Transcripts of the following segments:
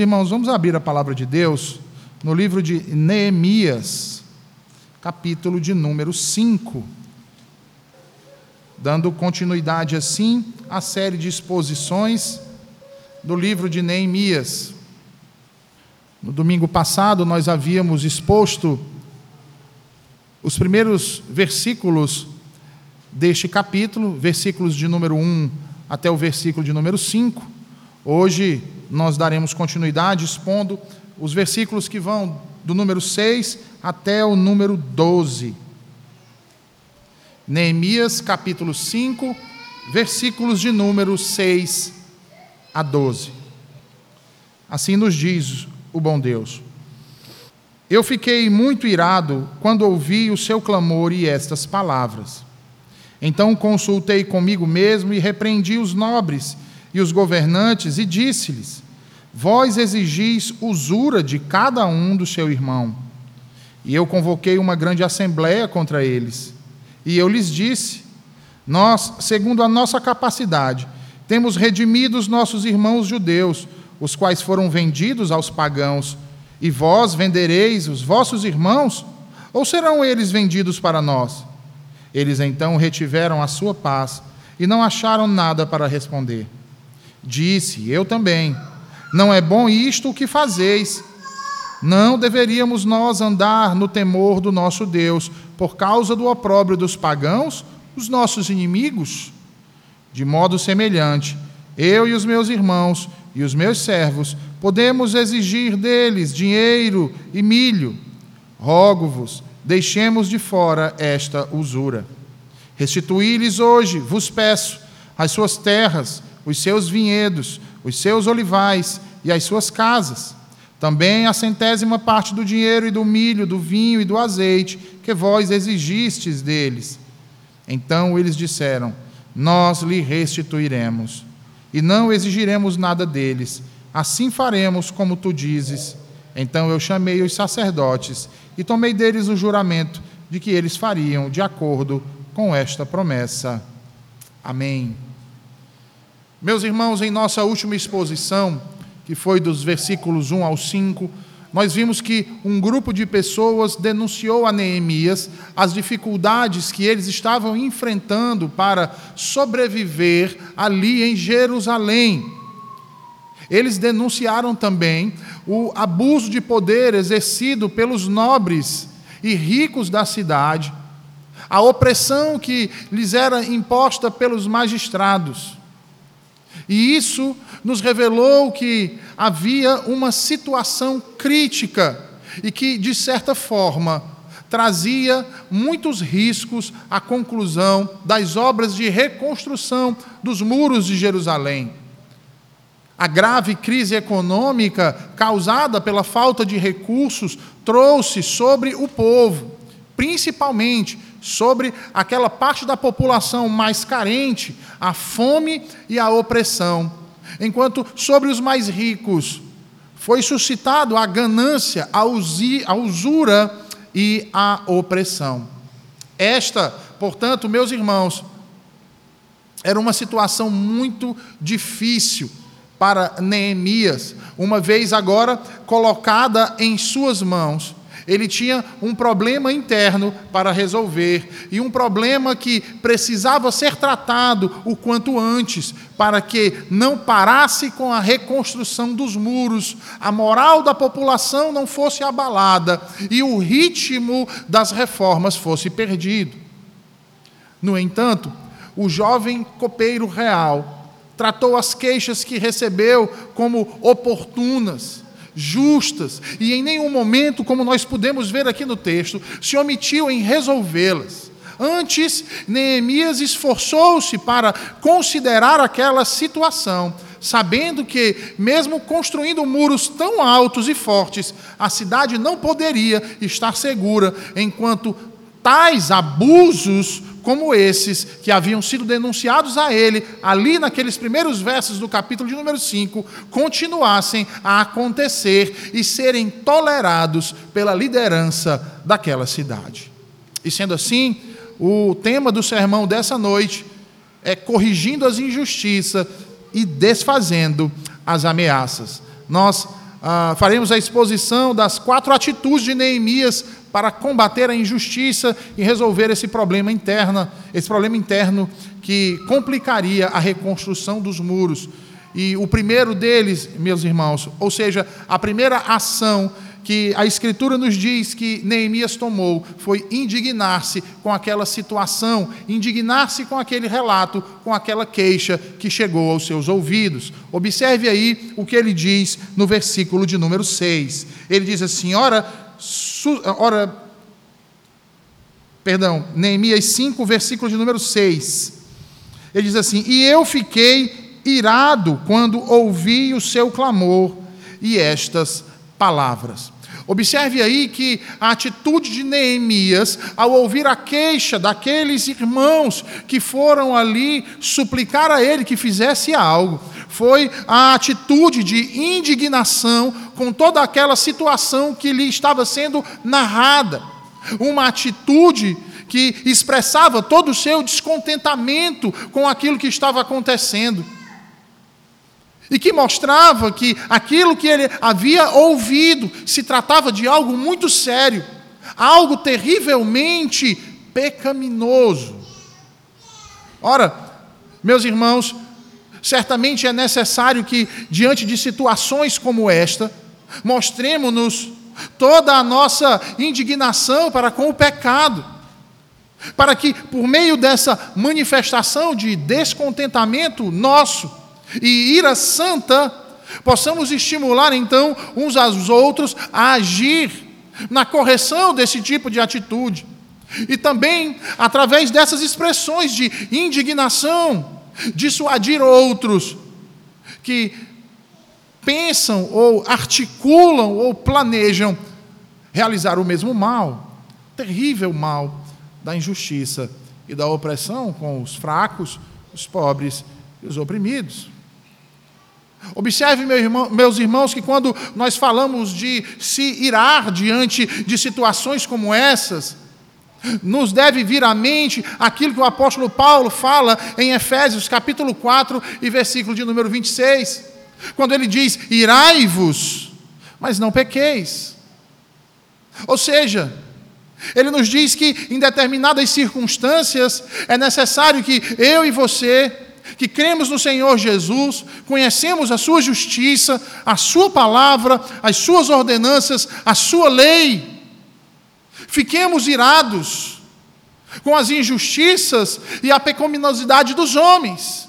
irmãos, vamos abrir a palavra de Deus no livro de Neemias, capítulo de número 5. Dando continuidade assim à série de exposições do livro de Neemias. No domingo passado, nós havíamos exposto os primeiros versículos deste capítulo, versículos de número 1 até o versículo de número 5. Hoje nós daremos continuidade expondo os versículos que vão do número 6 até o número 12. Neemias capítulo 5, versículos de número 6 a 12. Assim nos diz o bom Deus. Eu fiquei muito irado quando ouvi o seu clamor e estas palavras. Então consultei comigo mesmo e repreendi os nobres e os governantes e disse-lhes: Vós exigis usura de cada um do seu irmão. E eu convoquei uma grande assembléia contra eles. E eu lhes disse: Nós, segundo a nossa capacidade, temos redimido os nossos irmãos judeus, os quais foram vendidos aos pagãos. E vós vendereis os vossos irmãos? Ou serão eles vendidos para nós? Eles então retiveram a sua paz e não acharam nada para responder. Disse: Eu também. Não é bom isto o que fazeis. Não deveríamos nós andar no temor do nosso Deus, por causa do opróbrio dos pagãos, os nossos inimigos? De modo semelhante, eu e os meus irmãos e os meus servos podemos exigir deles dinheiro e milho. Rogo-vos deixemos de fora esta usura. Restituí-lhes hoje, vos peço, as suas terras, os seus vinhedos, os seus olivais e as suas casas. Também a centésima parte do dinheiro e do milho, do vinho e do azeite que vós exigistes deles. Então eles disseram: Nós lhe restituiremos, e não exigiremos nada deles. Assim faremos como tu dizes. Então eu chamei os sacerdotes e tomei deles o juramento de que eles fariam de acordo com esta promessa. Amém. Meus irmãos, em nossa última exposição, que foi dos versículos 1 ao 5, nós vimos que um grupo de pessoas denunciou a Neemias as dificuldades que eles estavam enfrentando para sobreviver ali em Jerusalém. Eles denunciaram também o abuso de poder exercido pelos nobres e ricos da cidade, a opressão que lhes era imposta pelos magistrados. E isso nos revelou que havia uma situação crítica e que, de certa forma, trazia muitos riscos à conclusão das obras de reconstrução dos muros de Jerusalém. A grave crise econômica causada pela falta de recursos trouxe sobre o povo, principalmente sobre aquela parte da população mais carente, a fome e a opressão, enquanto sobre os mais ricos foi suscitado a ganância, a usura e a opressão. Esta, portanto, meus irmãos, era uma situação muito difícil para Neemias, uma vez agora colocada em suas mãos. Ele tinha um problema interno para resolver e um problema que precisava ser tratado o quanto antes, para que não parasse com a reconstrução dos muros, a moral da população não fosse abalada e o ritmo das reformas fosse perdido. No entanto, o jovem copeiro real tratou as queixas que recebeu como oportunas, justas, e em nenhum momento, como nós podemos ver aqui no texto, se omitiu em resolvê-las. Antes, Neemias esforçou-se para considerar aquela situação, sabendo que, mesmo construindo muros tão altos e fortes, a cidade não poderia estar segura enquanto tais abusos como esses que haviam sido denunciados a ele, ali naqueles primeiros versos do capítulo de número 5, continuassem a acontecer e serem tolerados pela liderança daquela cidade. E sendo assim, o tema do sermão dessa noite é corrigindo as injustiças e desfazendo as ameaças. Nós ah, faremos a exposição das quatro atitudes de Neemias para combater a injustiça e resolver esse problema interno, esse problema interno que complicaria a reconstrução dos muros. E o primeiro deles, meus irmãos, ou seja, a primeira ação que a Escritura nos diz que Neemias tomou foi indignar-se com aquela situação, indignar-se com aquele relato, com aquela queixa que chegou aos seus ouvidos. Observe aí o que ele diz no versículo de número 6. Ele diz assim: ora, ora perdão, Neemias 5, versículo de número 6. Ele diz assim: E eu fiquei irado quando ouvi o seu clamor e estas palavras. Observe aí que a atitude de Neemias, ao ouvir a queixa daqueles irmãos que foram ali suplicar a ele que fizesse algo, foi a atitude de indignação com toda aquela situação que lhe estava sendo narrada. Uma atitude que expressava todo o seu descontentamento com aquilo que estava acontecendo e que mostrava que aquilo que ele havia ouvido se tratava de algo muito sério, algo terrivelmente pecaminoso. Ora, meus irmãos, certamente é necessário que, diante de situações como esta, mostremos-nos toda a nossa indignação para com o pecado, para que, por meio dessa manifestação de descontentamento nosso, e ira santa, possamos estimular então uns aos outros a agir na correção desse tipo de atitude. E também, através dessas expressões de indignação, dissuadir outros que pensam ou articulam ou planejam realizar o mesmo mal, terrível mal da injustiça e da opressão com os fracos, os pobres e os oprimidos. Observe, meu irmão, meus irmãos, que quando nós falamos de se irar diante de situações como essas, nos deve vir à mente aquilo que o apóstolo Paulo fala em Efésios capítulo 4 e versículo de número 26, quando ele diz: Irai-vos, mas não pequeis. Ou seja, ele nos diz que em determinadas circunstâncias é necessário que eu e você que cremos no Senhor Jesus, conhecemos a Sua justiça, a Sua palavra, as Suas ordenanças, a Sua lei, fiquemos irados com as injustiças e a pecaminosidade dos homens.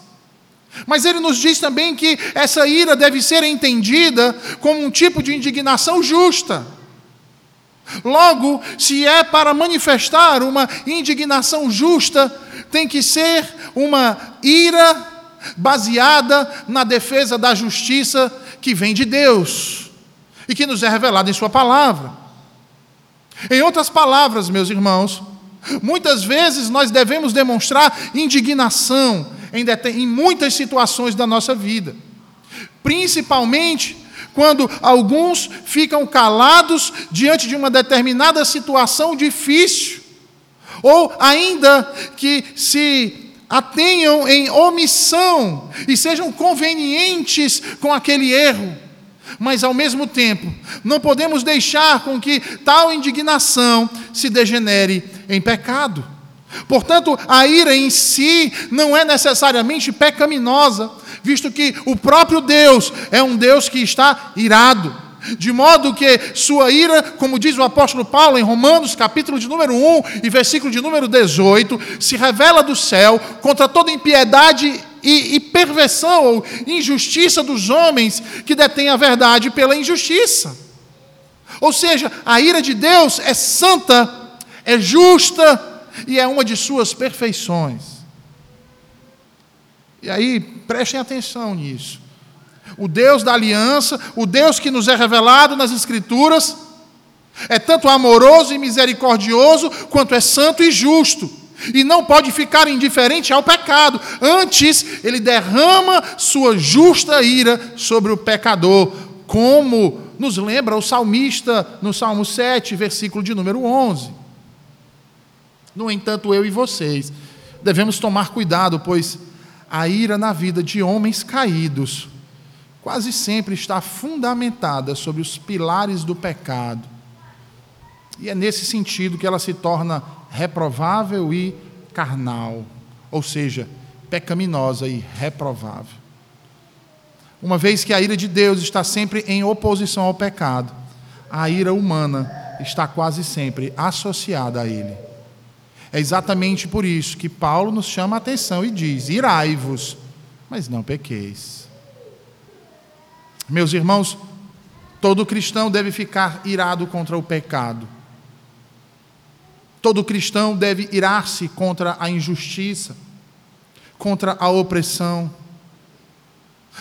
Mas ele nos diz também que essa ira deve ser entendida como um tipo de indignação justa. Logo, se é para manifestar uma indignação justa, tem que ser uma ira baseada na defesa da justiça que vem de Deus e que nos é revelada em Sua palavra. Em outras palavras, meus irmãos, muitas vezes nós devemos demonstrar indignação em, em muitas situações da nossa vida, principalmente quando alguns ficam calados diante de uma determinada situação difícil, ou ainda que se atenham em omissão e sejam convenientes com aquele erro. Mas ao mesmo tempo, não podemos deixar com que tal indignação se degenere em pecado. Portanto, a ira em si não é necessariamente pecaminosa, visto que o próprio Deus é um Deus que está irado. De modo que sua ira, como diz o apóstolo Paulo em Romanos, capítulo de número 1 e versículo de número 18, se revela do céu contra toda impiedade e, e perversão ou injustiça dos homens que detêm a verdade pela injustiça. Ou seja, a ira de Deus é santa, é justa e é uma de suas perfeições. E aí, prestem atenção nisso. O Deus da aliança, o Deus que nos é revelado nas Escrituras, é tanto amoroso e misericordioso, quanto é santo e justo. E não pode ficar indiferente ao pecado. Antes, ele derrama sua justa ira sobre o pecador, como nos lembra o salmista no Salmo 7, versículo de número 11. No entanto, eu e vocês devemos tomar cuidado, pois a ira na vida de homens caídos quase sempre está fundamentada sobre os pilares do pecado. E é nesse sentido que ela se torna reprovável e carnal, ou seja, pecaminosa e reprovável. Uma vez que a ira de Deus está sempre em oposição ao pecado, a ira humana está quase sempre associada a ele. É exatamente por isso que Paulo nos chama a atenção e diz: irai-vos, mas não pequeis. Meus irmãos, todo cristão deve ficar irado contra o pecado. Todo cristão deve irar-se contra a injustiça, contra a opressão.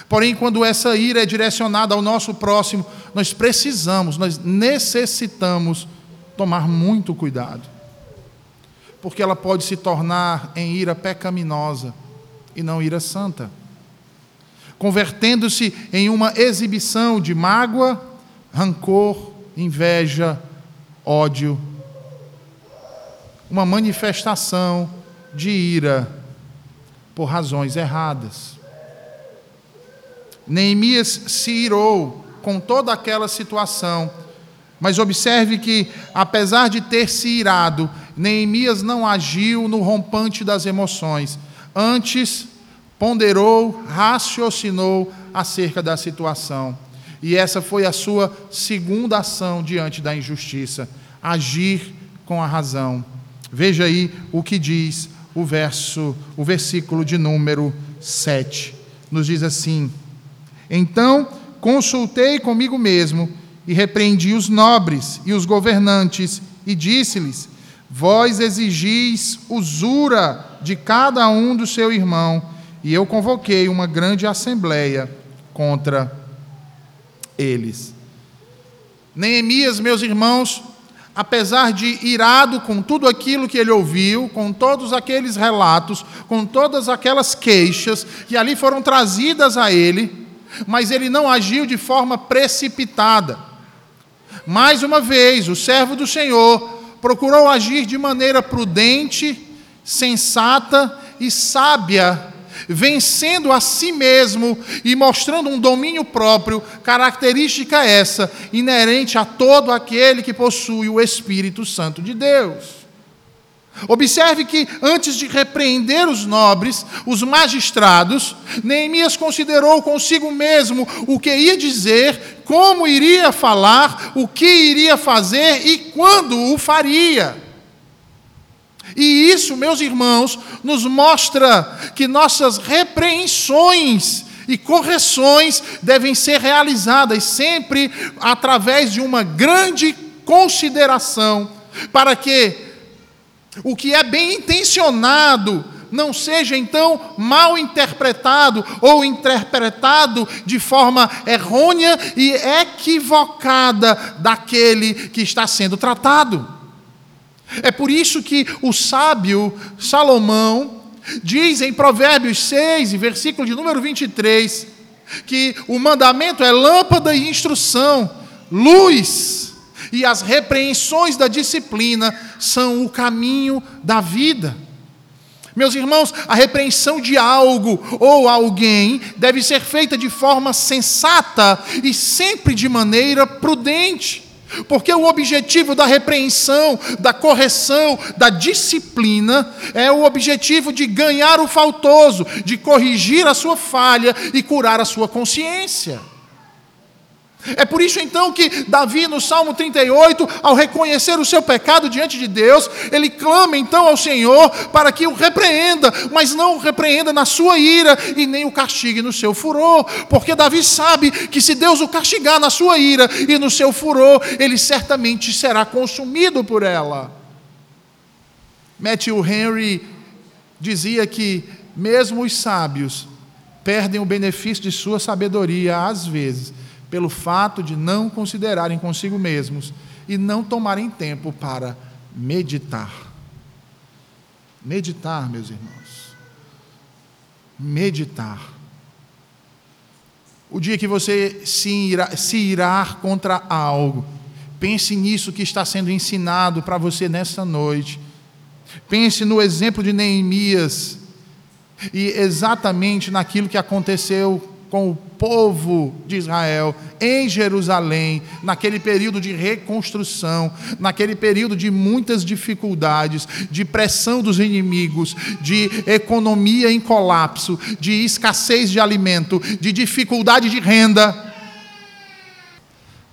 Porém, quando essa ira é direcionada ao nosso próximo, nós precisamos, nós necessitamos tomar muito cuidado. Porque ela pode se tornar em ira pecaminosa e não ira santa, convertendo-se em uma exibição de mágoa, rancor, inveja, ódio, uma manifestação de ira por razões erradas. Neemias se irou com toda aquela situação, mas observe que, apesar de ter se irado, Neemias não agiu no rompante das emoções, antes ponderou, raciocinou acerca da situação. E essa foi a sua segunda ação diante da injustiça: agir com a razão. Veja aí o que diz o verso, o versículo de número 7. Nos diz assim: então consultei comigo mesmo e repreendi os nobres e os governantes e disse-lhes: Vós exigis usura de cada um do seu irmão, e eu convoquei uma grande assembleia contra eles. Neemias, meus irmãos, apesar de irado com tudo aquilo que ele ouviu, com todos aqueles relatos, com todas aquelas queixas que ali foram trazidas a ele, mas ele não agiu de forma precipitada. Mais uma vez, o servo do Senhor procurou agir de maneira prudente, sensata e sábia, vencendo a si mesmo e mostrando um domínio próprio, característica essa inerente a todo aquele que possui o Espírito Santo de Deus. Observe que, antes de repreender os nobres, os magistrados, Neemias considerou consigo mesmo o que ia dizer, como iria falar, o que iria fazer e quando o faria. E isso, meus irmãos, nos mostra que nossas repreensões e correções devem ser realizadas sempre através de uma grande consideração, para que o que é bem intencionado não seja então mal interpretado ou interpretado de forma errônea e equivocada daquele que está sendo tratado. É por isso que o sábio Salomão diz em Provérbios 6, versículo de número 23, que o mandamento é lâmpada e instrução, luz e as repreensões da disciplina são o caminho da vida. Meus irmãos, a repreensão de algo ou alguém deve ser feita de forma sensata e sempre de maneira prudente. Porque o objetivo da repreensão, da correção, da disciplina é o objetivo de ganhar o faltoso, de corrigir a sua falha e curar a sua consciência. É por isso então que Davi, no Salmo 38, ao reconhecer o seu pecado diante de Deus, ele clama então ao Senhor para que o repreenda, mas não o repreenda na sua ira e nem o castigue no seu furor, porque Davi sabe que se Deus o castigar na sua ira e no seu furor, ele certamente será consumido por ela. Matthew Henry dizia que mesmo os sábios perdem o benefício de sua sabedoria às vezes pelo fato de não considerarem consigo mesmos e não tomarem tempo para meditar. Meditar, meus irmãos. Meditar. O dia que você se irá, se irá contra algo, pense nisso que está sendo ensinado para você nessa noite. Pense no exemplo de Neemias e exatamente naquilo que aconteceu com o povo de Israel em Jerusalém, naquele período de reconstrução, naquele período de muitas dificuldades, de pressão dos inimigos, de economia em colapso, de escassez de alimento, de dificuldade de renda,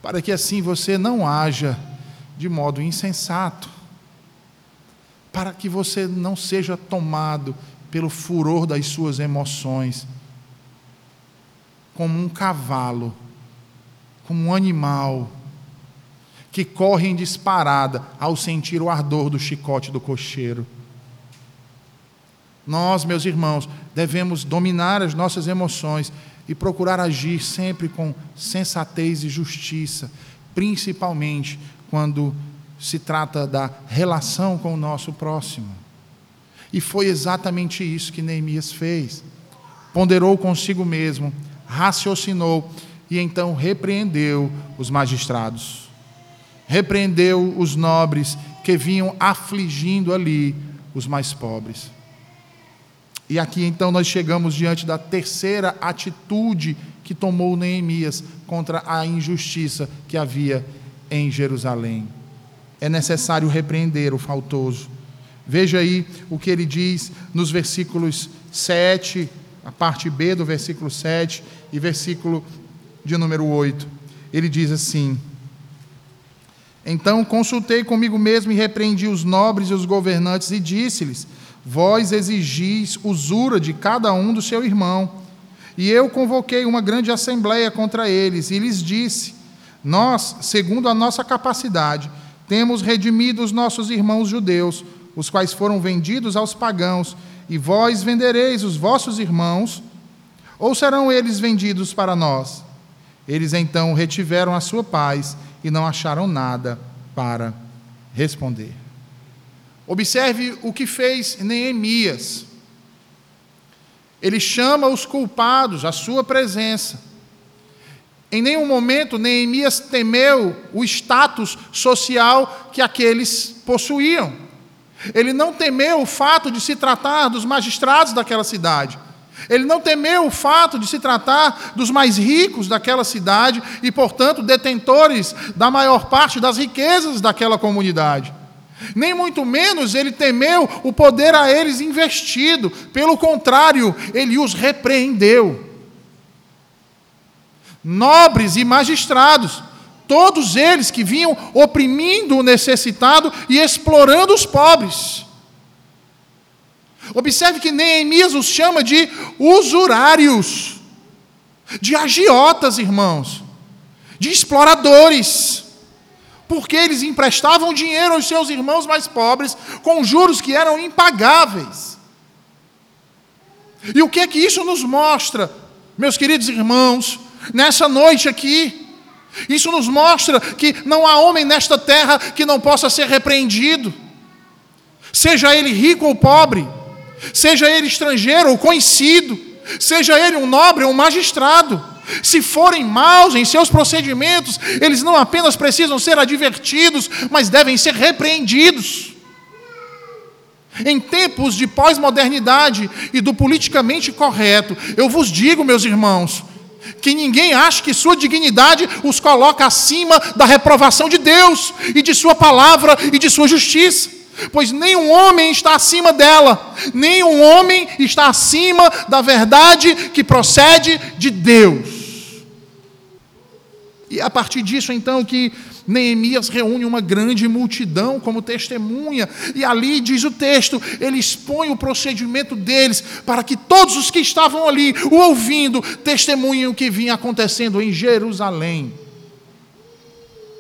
para que assim você não haja de modo insensato, para que você não seja tomado pelo furor das suas emoções como um cavalo, como um animal que corre em disparada ao sentir o ardor do chicote do cocheiro. Nós, meus irmãos, devemos dominar as nossas emoções e procurar agir sempre com sensatez e justiça, principalmente quando se trata da relação com o nosso próximo. E foi exatamente isso que Neemias fez. Ponderou consigo mesmo raciocinou e então repreendeu os magistrados. Repreendeu os nobres que vinham afligindo ali os mais pobres. E aqui então nós chegamos diante da terceira atitude que tomou Neemias contra a injustiça que havia em Jerusalém. É necessário repreender o faltoso. Veja aí o que ele diz nos versículos 7 a parte B do versículo 7 e versículo de número 8. Ele diz assim: Então consultei comigo mesmo e repreendi os nobres e os governantes e disse-lhes: Vós exigis usura de cada um do seu irmão. E eu convoquei uma grande assembleia contra eles e lhes disse: Nós, segundo a nossa capacidade, temos redimido os nossos irmãos judeus, os quais foram vendidos aos pagãos e vós vendereis os vossos irmãos, ou serão eles vendidos para nós? Eles então retiveram a sua paz e não acharam nada para responder. Observe o que fez Neemias. Ele chama os culpados à sua presença. Em nenhum momento Neemias temeu o status social que aqueles possuíam. Ele não temeu o fato de se tratar dos magistrados daquela cidade. Ele não temeu o fato de se tratar dos mais ricos daquela cidade e, portanto, detentores da maior parte das riquezas daquela comunidade. Nem muito menos ele temeu o poder a eles investido, pelo contrário, ele os repreendeu. Nobres e magistrados Todos eles que vinham oprimindo o necessitado e explorando os pobres. Observe que Neemias os chama de usurários, de agiotas, irmãos, de exploradores, porque eles emprestavam dinheiro aos seus irmãos mais pobres com juros que eram impagáveis. E o que é que isso nos mostra, meus queridos irmãos, nessa noite aqui? Isso nos mostra que não há homem nesta terra que não possa ser repreendido, seja ele rico ou pobre, seja ele estrangeiro ou conhecido, seja ele um nobre ou um magistrado. Se forem maus em seus procedimentos, eles não apenas precisam ser advertidos, mas devem ser repreendidos. Em tempos de pós-modernidade e do politicamente correto, eu vos digo, meus irmãos, que ninguém ache que sua dignidade os coloca acima da reprovação de Deus e de Sua palavra e de Sua justiça. Pois nenhum homem está acima dela, nenhum homem está acima da verdade que procede de Deus. E a partir disso, então, que Neemias reúne uma grande multidão como testemunha, e ali diz o texto, ele expõe o procedimento deles, para que todos os que estavam ali, o ouvindo, testemunhem o que vinha acontecendo em Jerusalém.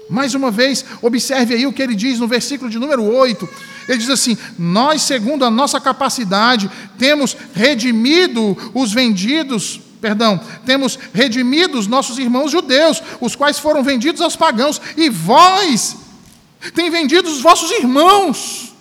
Mais uma vez, observe aí o que ele diz no versículo de número 8. Ele diz assim: Nós, segundo a nossa capacidade, temos redimido os vendidos perdão, temos redimido os nossos irmãos judeus, os quais foram vendidos aos pagãos, e vós tem vendido os vossos irmãos.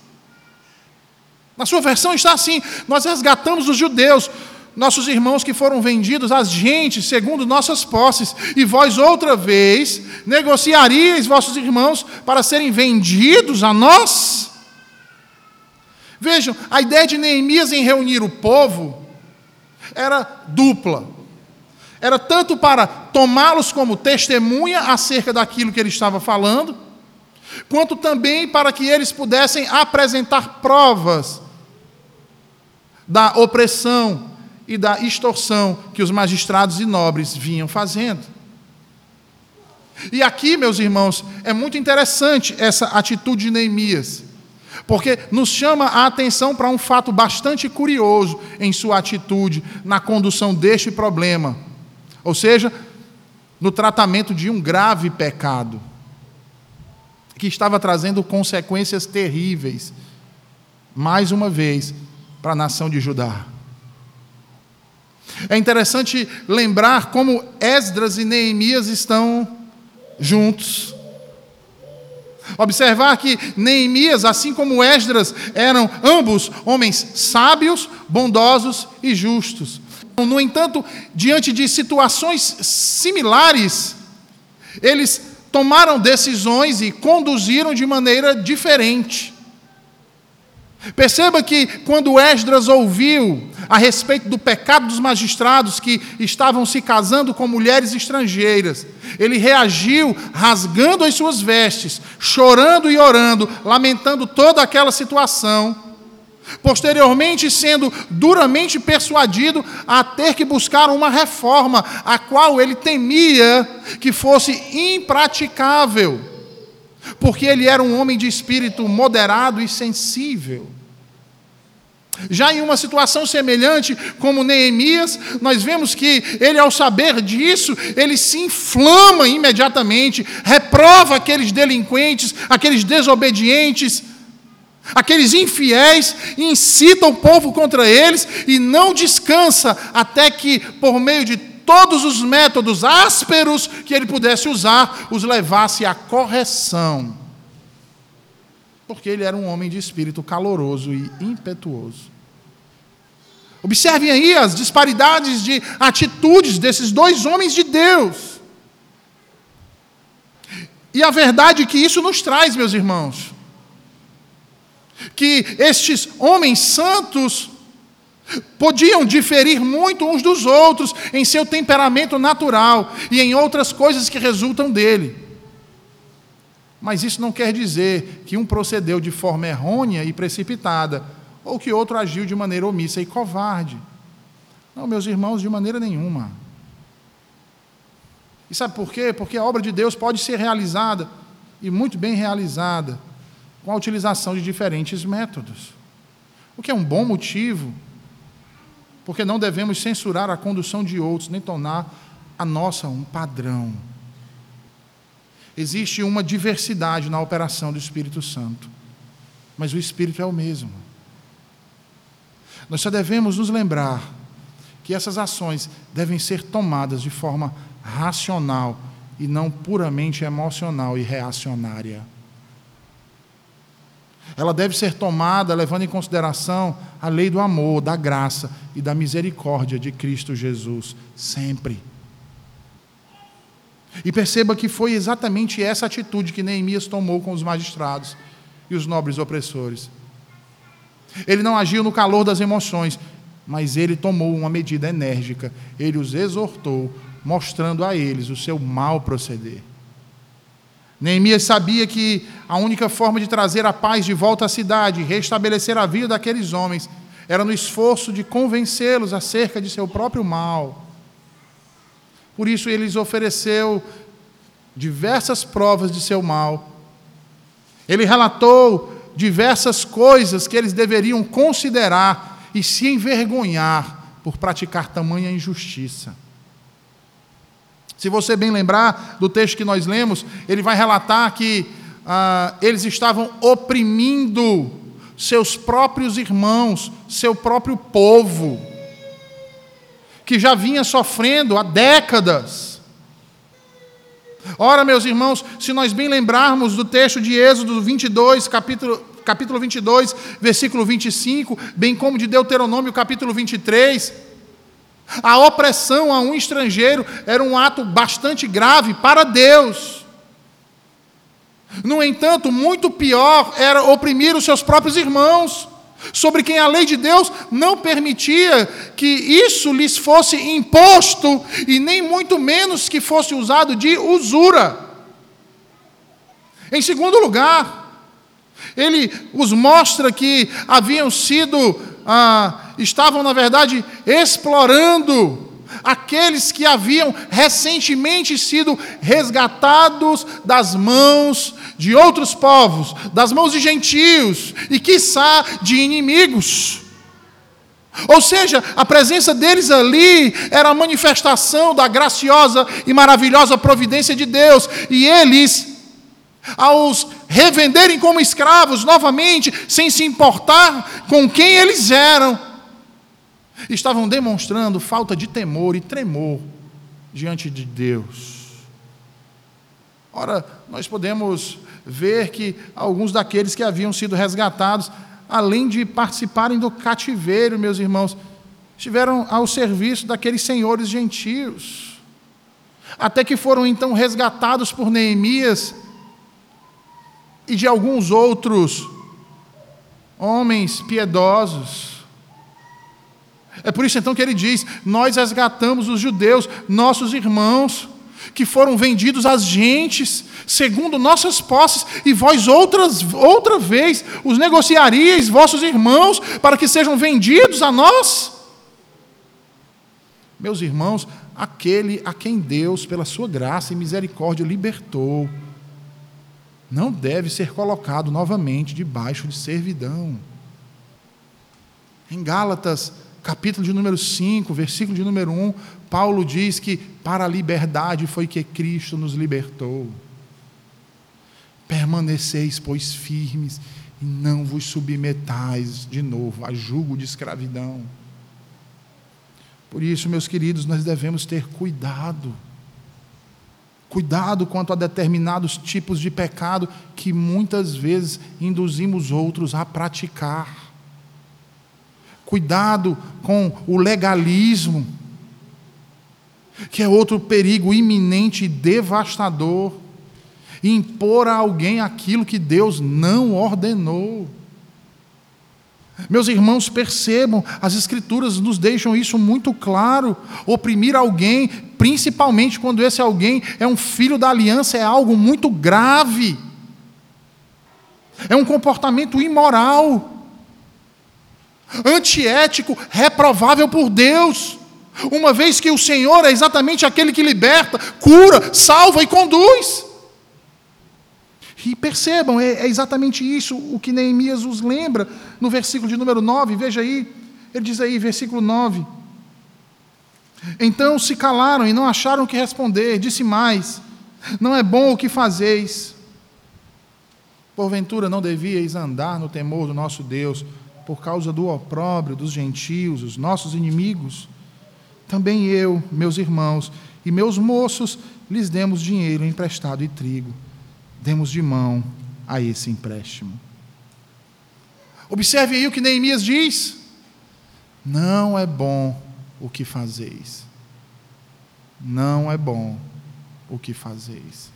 Na sua versão está assim: nós resgatamos os judeus, nossos irmãos que foram vendidos às gentes segundo nossas posses, e vós outra vez negociaríeis vossos irmãos para serem vendidos a nós? Vejam, a ideia de Neemias em reunir o povo era dupla. era tanto para tomá-los como testemunha acerca daquilo que ele estava falando, quanto também para que eles pudessem apresentar provas da opressão e da extorsão que os magistrados e nobres vinham fazendo. E aqui, meus irmãos, é muito interessante essa atitude de Neemias, porque nos chama a atenção para um fato bastante curioso em sua atitude na condução deste problema, ou seja, no tratamento de um grave pecado, que estava trazendo consequências terríveis, mais uma vez, para a nação de Judá. É interessante lembrar como Esdras e Neemias estão juntos. Observar que Neemias, assim como Esdras, eram ambos homens sábios, bondosos e justos. No entanto, diante de situações similares, eles tomaram decisões e conduziram de maneira diferente. Perceba que quando Esdras ouviu a respeito do pecado dos magistrados que estavam se casando com mulheres estrangeiras, ele reagiu rasgando as suas vestes, chorando e orando, lamentando toda aquela situação. Posteriormente, sendo duramente persuadido a ter que buscar uma reforma, a qual ele temia que fosse impraticável, porque ele era um homem de espírito moderado e sensível. Já em uma situação semelhante, como Neemias, nós vemos que ele, ao saber disso, ele se inflama imediatamente, reprova aqueles delinquentes, aqueles desobedientes, aqueles infiéis, incita o povo contra eles e não descansa até que, por meio de todos os métodos ásperos que ele pudesse usar, os levasse à correção porque ele era um homem de espírito caloroso e impetuoso. Observem aí as disparidades de atitudes desses dois homens de Deus. E a verdade é que isso nos traz, meus irmãos, que estes homens santos podiam diferir muito uns dos outros em seu temperamento natural e em outras coisas que resultam dele. Mas isso não quer dizer que um procedeu de forma errônea e precipitada, ou que outro agiu de maneira omissa e covarde. Não, meus irmãos, de maneira nenhuma. E sabe por quê? Porque a obra de Deus pode ser realizada, e muito bem realizada, com a utilização de diferentes métodos. O que é um bom motivo, porque não devemos censurar a condução de outros, nem tornar a nossa um padrão. Existe uma diversidade na operação do Espírito Santo, mas o Espírito é o mesmo. Nós só devemos nos lembrar que essas ações devem ser tomadas de forma racional e não puramente emocional e reacionária. Ela deve ser tomada levando em consideração a lei do amor, da graça e da misericórdia de Cristo Jesus, sempre. E perceba que foi exatamente essa atitude que Neemias tomou com os magistrados e os nobres opressores. Ele não agiu no calor das emoções, mas ele tomou uma medida enérgica. Ele os exortou, mostrando a eles o seu mal proceder. Neemias sabia que a única forma de trazer a paz de volta à cidade, restabelecer a vida daqueles homens, era no esforço de convencê-los acerca de seu próprio mal. Por isso, ele lhes ofereceu diversas provas de seu mal. Ele relatou diversas coisas que eles deveriam considerar e se envergonhar por praticar tamanha injustiça. Se você bem lembrar do texto que nós lemos, ele vai relatar que ah, eles estavam oprimindo seus próprios irmãos, seu próprio povo, que já vinha sofrendo há décadas. Ora, meus irmãos, se nós bem lembrarmos do texto de Êxodo 22, capítulo, capítulo 22, versículo 25, bem como de Deuteronômio, capítulo 23, a opressão a um estrangeiro era um ato bastante grave para Deus. No entanto, muito pior era oprimir os seus próprios irmãos. Sobre quem a lei de Deus não permitia que isso lhes fosse imposto e nem muito menos que fosse usado de usura. Em segundo lugar, ele os mostra que haviam sido, ah, estavam na verdade explorando aqueles que haviam recentemente sido resgatados das mãos de outros povos, das mãos de gentios e, quiçá, de inimigos. Ou seja, a presença deles ali era a manifestação da graciosa e maravilhosa providência de Deus, e eles, ao os revenderem como escravos novamente, sem se importar com quem eles eram, estavam demonstrando falta de temor e tremor diante de Deus. Ora, nós podemos ver que alguns daqueles que haviam sido resgatados, além de participarem do cativeiro, meus irmãos, estiveram ao serviço daqueles senhores gentios. Até que foram então resgatados por Neemias e de alguns outros homens piedosos é por isso então que ele diz: Nós resgatamos os judeus, nossos irmãos, que foram vendidos às gentes, segundo nossas posses, e vós outras, outra vez os negociaríeis, vossos irmãos, para que sejam vendidos a nós? Meus irmãos, aquele a quem Deus, pela sua graça e misericórdia, libertou, não deve ser colocado novamente debaixo de servidão. Em Gálatas capítulo de número 5, versículo de número 1, Paulo diz que para a liberdade foi que Cristo nos libertou. Permaneceis, pois, firmes e não vos submetais de novo a julgo de escravidão. Por isso, meus queridos, nós devemos ter cuidado. Cuidado quanto a determinados tipos de pecado que muitas vezes induzimos outros a praticar. Cuidado com o legalismo, que é outro perigo iminente e devastador. Impor a alguém aquilo que Deus não ordenou. Meus irmãos, percebam, as Escrituras nos deixam isso muito claro. Oprimir alguém, principalmente quando esse alguém é um filho da aliança, é algo muito grave. É um comportamento imoral antiético, reprovável por Deus, uma vez que o Senhor é exatamente aquele que liberta, cura, salva e conduz. E percebam, é, é exatamente isso o que Neemias os lembra no versículo de número 9, veja aí, ele diz aí, versículo 9. Então se calaram e não acharam o que responder, disse mais: Não é bom o que fazeis. Porventura não devíeis andar no temor do nosso Deus, por causa do opróbrio dos gentios, os nossos inimigos, também eu, meus irmãos e meus moços, lhes demos dinheiro emprestado e trigo. Demos de mão a esse empréstimo. Observe aí o que Neemias diz: Não é bom o que fazeis. Não é bom o que fazeis.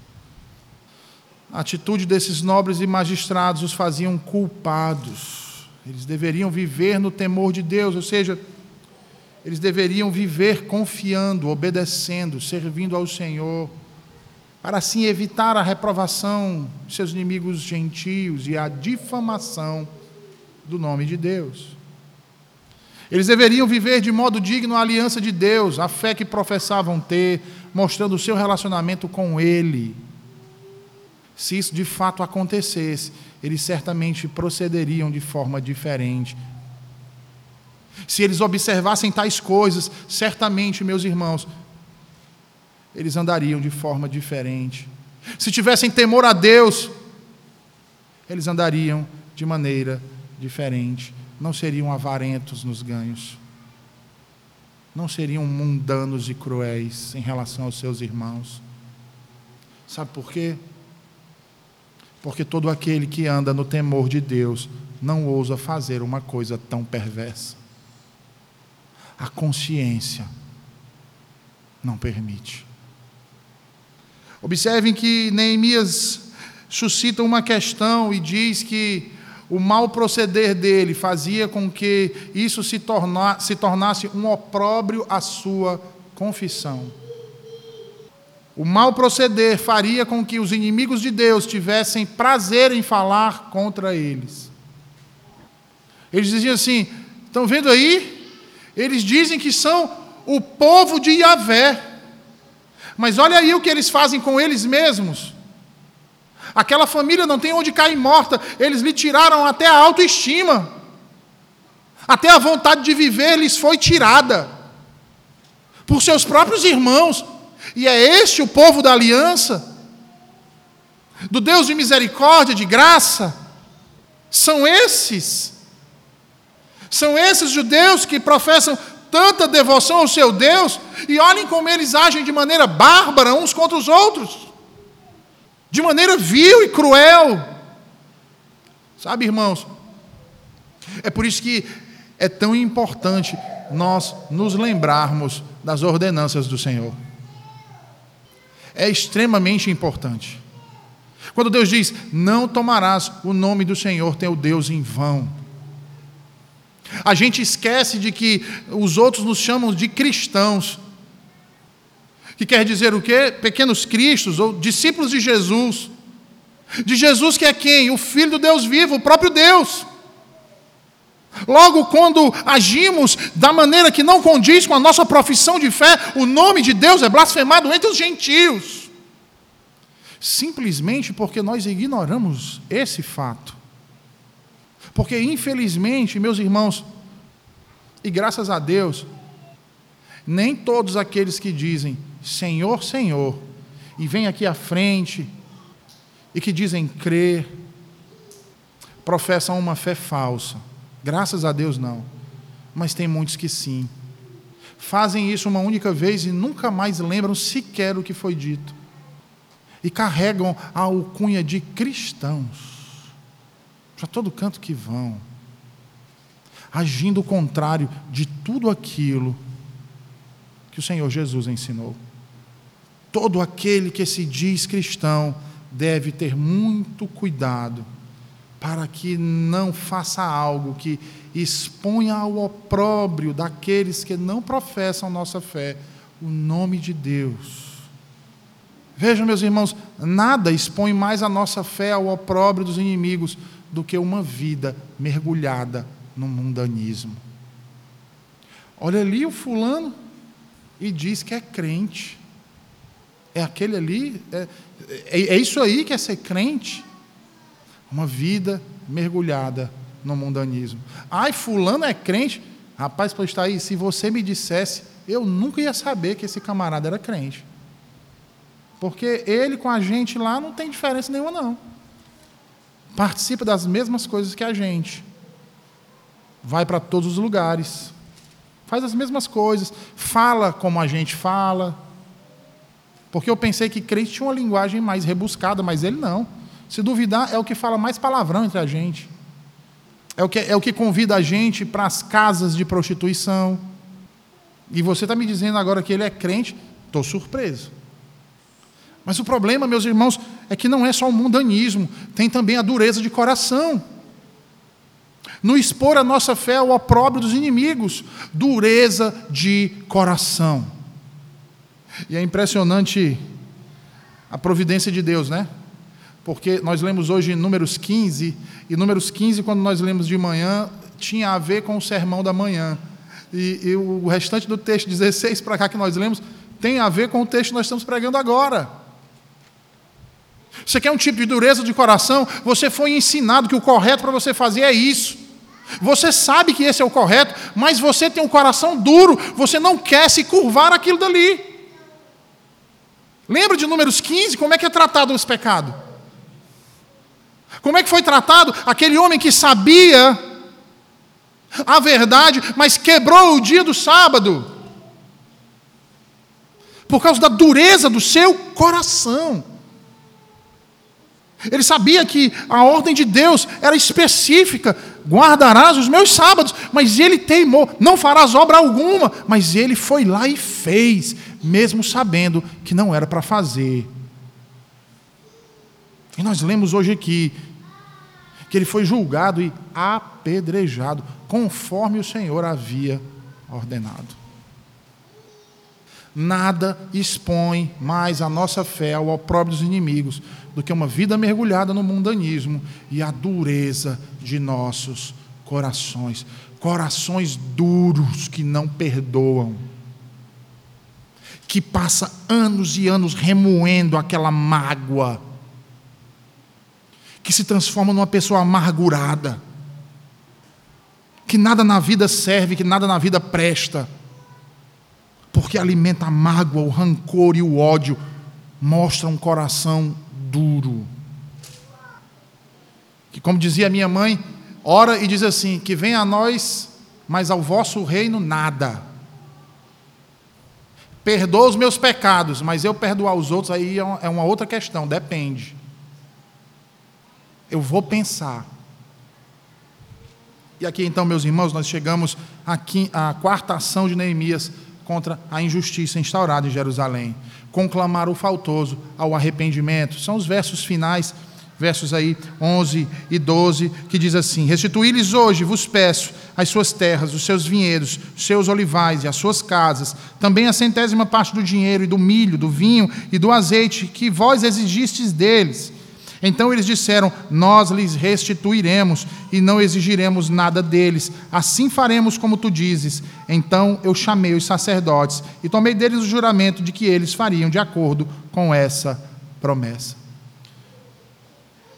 A atitude desses nobres e magistrados os faziam culpados eles deveriam viver no temor de Deus, ou seja, eles deveriam viver confiando, obedecendo, servindo ao Senhor, para assim evitar a reprovação de seus inimigos gentios e a difamação do nome de Deus. Eles deveriam viver de modo digno a aliança de Deus, a fé que professavam ter, mostrando o seu relacionamento com Ele. Se isso de fato acontecesse, eles certamente procederiam de forma diferente. Se eles observassem tais coisas, certamente, meus irmãos, eles andariam de forma diferente. Se tivessem temor a Deus, eles andariam de maneira diferente. Não seriam avarentos nos ganhos. Não seriam mundanos e cruéis em relação aos seus irmãos. Sabe por quê? Porque todo aquele que anda no temor de Deus não ousa fazer uma coisa tão perversa. A consciência não permite. Observem que Neemias suscita uma questão e diz que o mau proceder dele fazia com que isso se, torna, se tornasse um opróbrio à sua confissão. O mau proceder faria com que os inimigos de Deus tivessem prazer em falar contra eles. Eles diziam assim: estão vendo aí? Eles dizem que são o povo de Yahvé. Mas olha aí o que eles fazem com eles mesmos. Aquela família não tem onde cair morta, eles lhe tiraram até a autoestima, até a vontade de viver lhes foi tirada por seus próprios irmãos, e é este o povo da aliança, do Deus de misericórdia, de graça, são esses, são esses judeus que professam tanta devoção ao seu Deus, e olhem como eles agem de maneira bárbara uns contra os outros de maneira vil e cruel. Sabe, irmãos? É por isso que é tão importante nós nos lembrarmos das ordenanças do Senhor. É extremamente importante. Quando Deus diz: Não tomarás o nome do Senhor teu Deus em vão. A gente esquece de que os outros nos chamam de cristãos que quer dizer o quê? Pequenos cristos, ou discípulos de Jesus. De Jesus que é quem? O Filho do Deus vivo, o próprio Deus. Logo, quando agimos da maneira que não condiz com a nossa profissão de fé, o nome de Deus é blasfemado entre os gentios. Simplesmente porque nós ignoramos esse fato. Porque, infelizmente, meus irmãos, e graças a Deus, nem todos aqueles que dizem Senhor, Senhor, e vem aqui à frente, e que dizem crer, professam uma fé falsa. Graças a Deus não. Mas tem muitos que sim. Fazem isso uma única vez e nunca mais lembram sequer o que foi dito. E carregam a alcunha de cristãos. Para todo canto que vão. Agindo o contrário de tudo aquilo que o Senhor Jesus ensinou. Todo aquele que se diz cristão deve ter muito cuidado para que não faça algo que exponha ao opróbrio daqueles que não professam nossa fé o nome de Deus. Vejam, meus irmãos, nada expõe mais a nossa fé ao opróbrio dos inimigos do que uma vida mergulhada no mundanismo. Olha ali o fulano e diz que é crente. É aquele ali, é, é, é isso aí que é ser crente. Uma vida mergulhada no mundanismo. Ai, fulano é crente. Rapaz, pode estar aí, se você me dissesse, eu nunca ia saber que esse camarada era crente. Porque ele com a gente lá não tem diferença nenhuma, não. Participa das mesmas coisas que a gente. Vai para todos os lugares. Faz as mesmas coisas. Fala como a gente fala porque eu pensei que crente tinha uma linguagem mais rebuscada, mas ele não. Se duvidar, é o que fala mais palavrão entre a gente. É o que, é o que convida a gente para as casas de prostituição. E você está me dizendo agora que ele é crente? Estou surpreso. Mas o problema, meus irmãos, é que não é só o mundanismo, tem também a dureza de coração. No expor a nossa fé ao opróbrio dos inimigos, dureza de coração. E é impressionante a providência de Deus, né? Porque nós lemos hoje Números 15, e Números 15, quando nós lemos de manhã, tinha a ver com o sermão da manhã. E, e o restante do texto 16 para cá que nós lemos tem a ver com o texto que nós estamos pregando agora. Você quer um tipo de dureza de coração? Você foi ensinado que o correto para você fazer é isso. Você sabe que esse é o correto, mas você tem um coração duro, você não quer se curvar aquilo dali. Lembra de Números 15? Como é que é tratado esse pecado? Como é que foi tratado aquele homem que sabia a verdade, mas quebrou o dia do sábado? Por causa da dureza do seu coração. Ele sabia que a ordem de Deus era específica: guardarás os meus sábados, mas ele teimou, não farás obra alguma, mas ele foi lá e fez mesmo sabendo que não era para fazer. E nós lemos hoje aqui que ele foi julgado e apedrejado, conforme o Senhor havia ordenado. Nada expõe mais a nossa fé ao opróbrio dos inimigos do que uma vida mergulhada no mundanismo e a dureza de nossos corações. Corações duros que não perdoam. Que passa anos e anos remoendo aquela mágoa. Que se transforma numa pessoa amargurada. Que nada na vida serve, que nada na vida presta porque alimenta a mágoa, o rancor e o ódio, mostra um coração duro. Que, como dizia minha mãe, ora e diz assim: que venha a nós, mas ao vosso reino nada. Perdoa os meus pecados, mas eu perdoar os outros aí é uma outra questão, depende. Eu vou pensar. E aqui então, meus irmãos, nós chegamos à quarta ação de Neemias contra a injustiça instaurada em Jerusalém. Conclamar o faltoso ao arrependimento. São os versos finais, versos aí 11 e 12, que diz assim: Restituí-lhes hoje, vos peço, as suas terras, os seus vinhedos, os seus olivais e as suas casas, também a centésima parte do dinheiro e do milho, do vinho e do azeite que vós exigistes deles então eles disseram: Nós lhes restituiremos e não exigiremos nada deles. Assim faremos como tu dizes. Então eu chamei os sacerdotes e tomei deles o juramento de que eles fariam de acordo com essa promessa.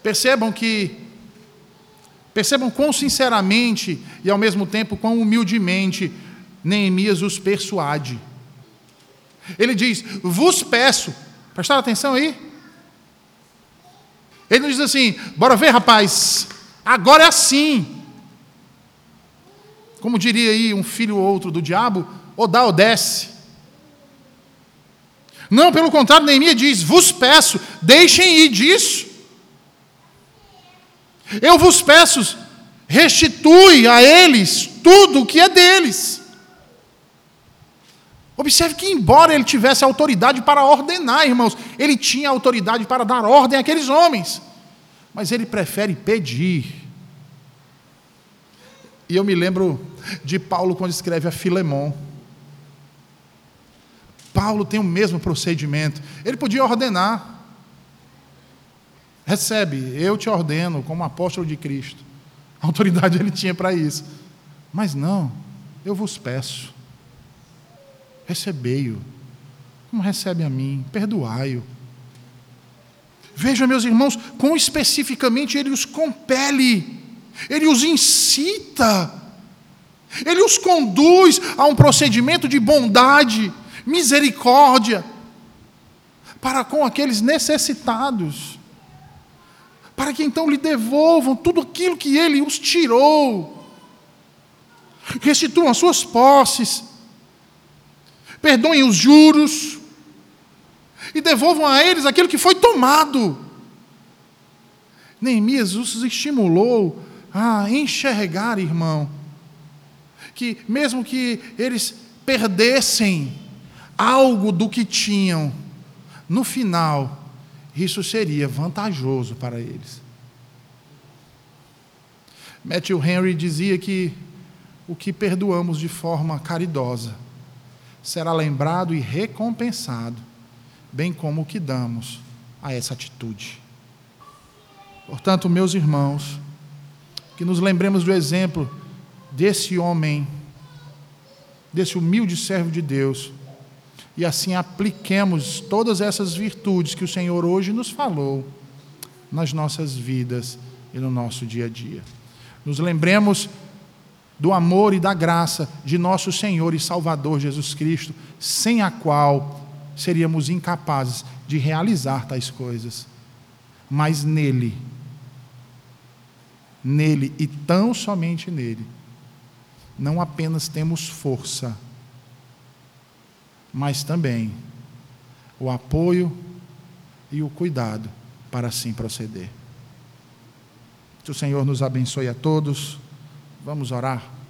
Percebam que percebam quão sinceramente e ao mesmo tempo quão humildemente Neemias os persuade. Ele diz: Vos peço, prestaram atenção aí? Ele não diz assim: bora ver, rapaz, agora é assim. Como diria aí um filho ou outro do diabo, ou dá ou desce. Não, pelo contrário, Neemias diz: vos peço, deixem ir disso. Eu vos peço, restitui a eles tudo o que é deles. Observe que, embora ele tivesse autoridade para ordenar, irmãos, ele tinha autoridade para dar ordem àqueles homens, mas ele prefere pedir. E eu me lembro de Paulo quando escreve a Filemão. Paulo tem o mesmo procedimento. Ele podia ordenar. Recebe, eu te ordeno como apóstolo de Cristo. A autoridade ele tinha para isso. Mas não, eu vos peço recebei-o. Como recebe a mim, perdoai-o. Veja, meus irmãos, quão especificamente ele os compele, ele os incita, ele os conduz a um procedimento de bondade, misericórdia, para com aqueles necessitados, para que então lhe devolvam tudo aquilo que ele os tirou, restituam as suas posses, perdoem os juros e devolvam a eles aquilo que foi tomado. Neemias os estimulou a enxergar, irmão, que mesmo que eles perdessem algo do que tinham, no final, isso seria vantajoso para eles. Matthew Henry dizia que o que perdoamos de forma caridosa será lembrado e recompensado, bem como o que damos a essa atitude. Portanto, meus irmãos, que nos lembremos do exemplo desse homem, desse humilde servo de Deus, e assim apliquemos todas essas virtudes que o Senhor hoje nos falou nas nossas vidas e no nosso dia a dia. Nos lembremos do amor e da graça de nosso Senhor e Salvador Jesus Cristo, sem a qual seríamos incapazes de realizar tais coisas. Mas nele, nele e tão somente nele, não apenas temos força, mas também o apoio e o cuidado para assim proceder. Que o Senhor nos abençoe a todos. Vamos orar.